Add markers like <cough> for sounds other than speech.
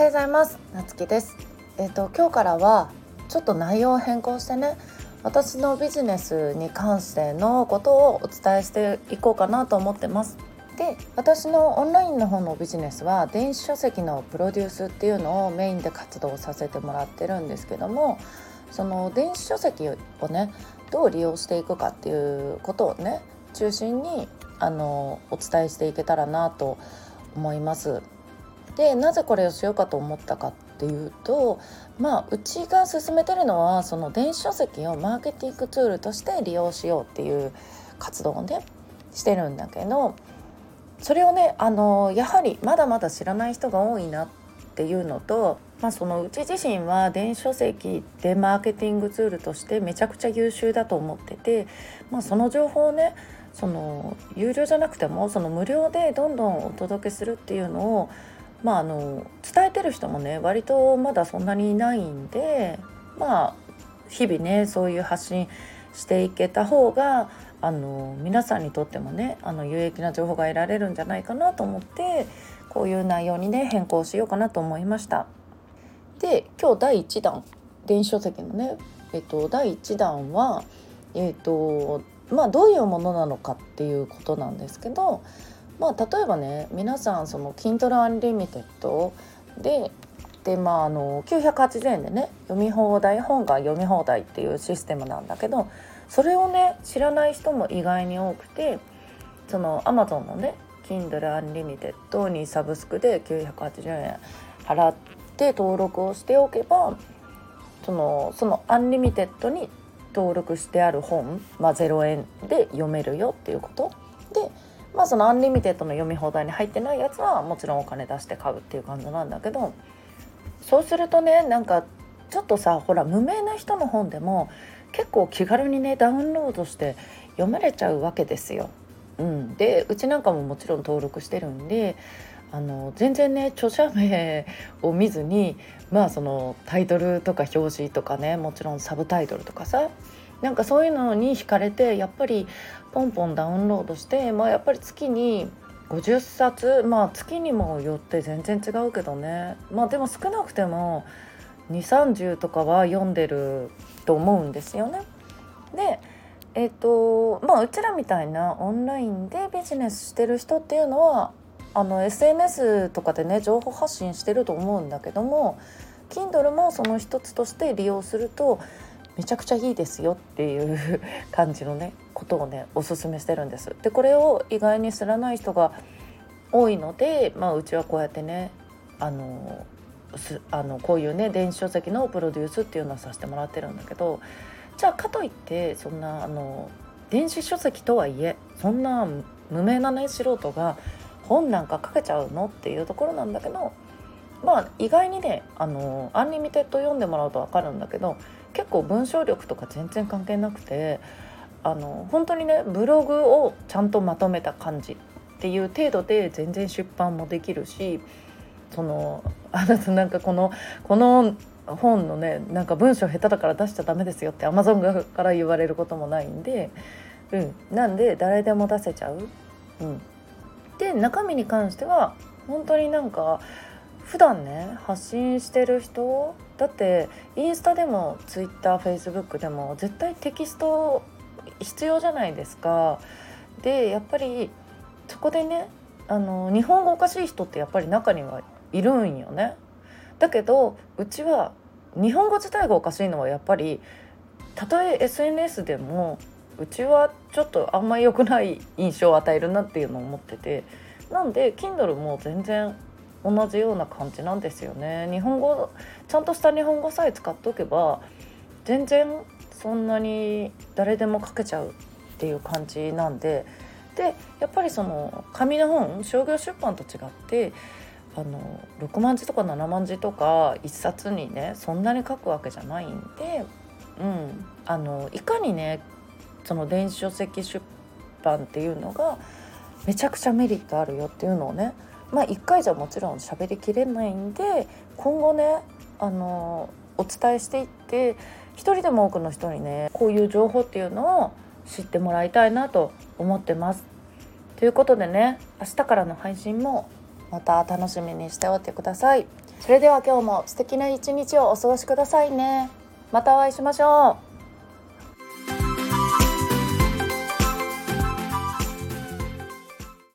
はようございます。なつきです。えっ、ー、と今日からはちょっと内容を変更してね私のビジネスに関してのことをお伝えしていこうかなと思ってます。で私のオンラインの方のビジネスは電子書籍のプロデュースっていうのをメインで活動させてもらってるんですけどもその電子書籍をねどう利用していくかっていうことをね中心にあのお伝えしていけたらなと思います。でなぜこれをしようかと思ったかっていうとまあうちが進めてるのはその電子書籍をマーケティングツールとして利用しようっていう活動をねしてるんだけどそれをねあのやはりまだまだ知らない人が多いなっていうのと、まあ、そのうち自身は電子書籍でマーケティングツールとしてめちゃくちゃ優秀だと思ってて、まあ、その情報をねその有料じゃなくてもその無料でどんどんお届けするっていうのを、まあ、あの伝えてる人もね割とまだそんなにいないんでまあ日々ねそういう発信していけた方があの皆さんにとってもねあの有益な情報が得られるんじゃないかなと思ってこういう内容にね変更しようかなと思いました。で今日第1弾電子書籍のね、えっと、第1弾は、えっとまあ、どういうものなのかっていうことなんですけど、まあ、例えばね皆さんその Kindle Unlimited ででまああの980円でね読み放題本が読み放題っていうシステムなんだけどそれをね知らない人も意外に多くてその Amazon のね Kindle Unlimited にサブスクで980円払って登録をしておけばそのそのアンリミテッドに登録してある本、まあ、0円で読めるよっていうこと。で、まあ、そのアンリミテッドの読み放題に入ってないやつはもちろんお金出して買うっていう感じなんだけどそうするとねなんかちょっとさほら無名な人の本でも結構気軽にねダウンロードして読めれちゃうわけですよ。うん、でうちなんかももちろん登録してるんであの全然ね著者名を見ずにまあそのタイトルとか表紙とかねもちろんサブタイトルとかさなんかそういうのに惹かれてやっぱりポンポンダウンロードして、まあ、やっぱり月に50冊まあ月にもよって全然違うけどねまあでも少なくても230とかは読んでると思うんですよね。でえっ、ー、とまあうちらみたいなオンラインでビジネスしてる人っていうのはあの SNS とかでね情報発信してると思うんだけども Kindle もその一つとして利用するとめちゃくちゃいいですよっていう感じのね <laughs> ことをねおすすめしてるんです。でこれを意外に知らない人が多いので、まあ、うちはこうやってねあのあのこういうね電子書籍のプロデュースっていうのをさせてもらってるんだけどじゃあかといってそんなあの電子書籍とはいえそんな無名なね素人が本なんか書けちゃうのっていうところなんだけどまあ意外にねあのアンリミテッド読んでもらうと分かるんだけど結構文章力とか全然関係なくてあの本当にねブログをちゃんとまとめた感じっていう程度で全然出版もできるしその <laughs> あなたなんかこのこの本のねなんか文章下手だから出しちゃダメですよってアマゾンから言われることもないんで、うん、なんで誰でも出せちゃう。うん、で中身に関しては本当になんか普段ね発信してる人？だってインスタでもツイッターフェイスブックでも絶対テキスト必要じゃないですか。でやっぱりそこでねあの日本語おかしい人ってやっぱり中にはいるんよね。だけどうちは日本語自体がおかしいのはやっぱりたとえ SNS でもうちはちょっとあんまり良くない印象を与えるなっていうのを思っててなんで Kindle も全然同じような感じなんですよね。日本語ちゃんとした日本語さえ使っておけば全然そんなに誰でも書けちゃうっていう感じなんででやっぱりその紙の本商業出版と違ってあの6万字とか7万字とか1冊にねそんなに書くわけじゃないんで、うん、あのいかにねその電子書籍出版っていうのがめちゃくちゃメリットあるよっていうのをねまあ1回じゃもちろん喋りきれないんで今後ねあのお伝えしていって一人でも多くの人にねこういう情報っていうのを知ってもらいたいなと思ってます。ということでね明日からの配信もまた楽しみにしておいてください。それでは今日も素敵な一日をお過ごしくださいね。またお会いしましょう。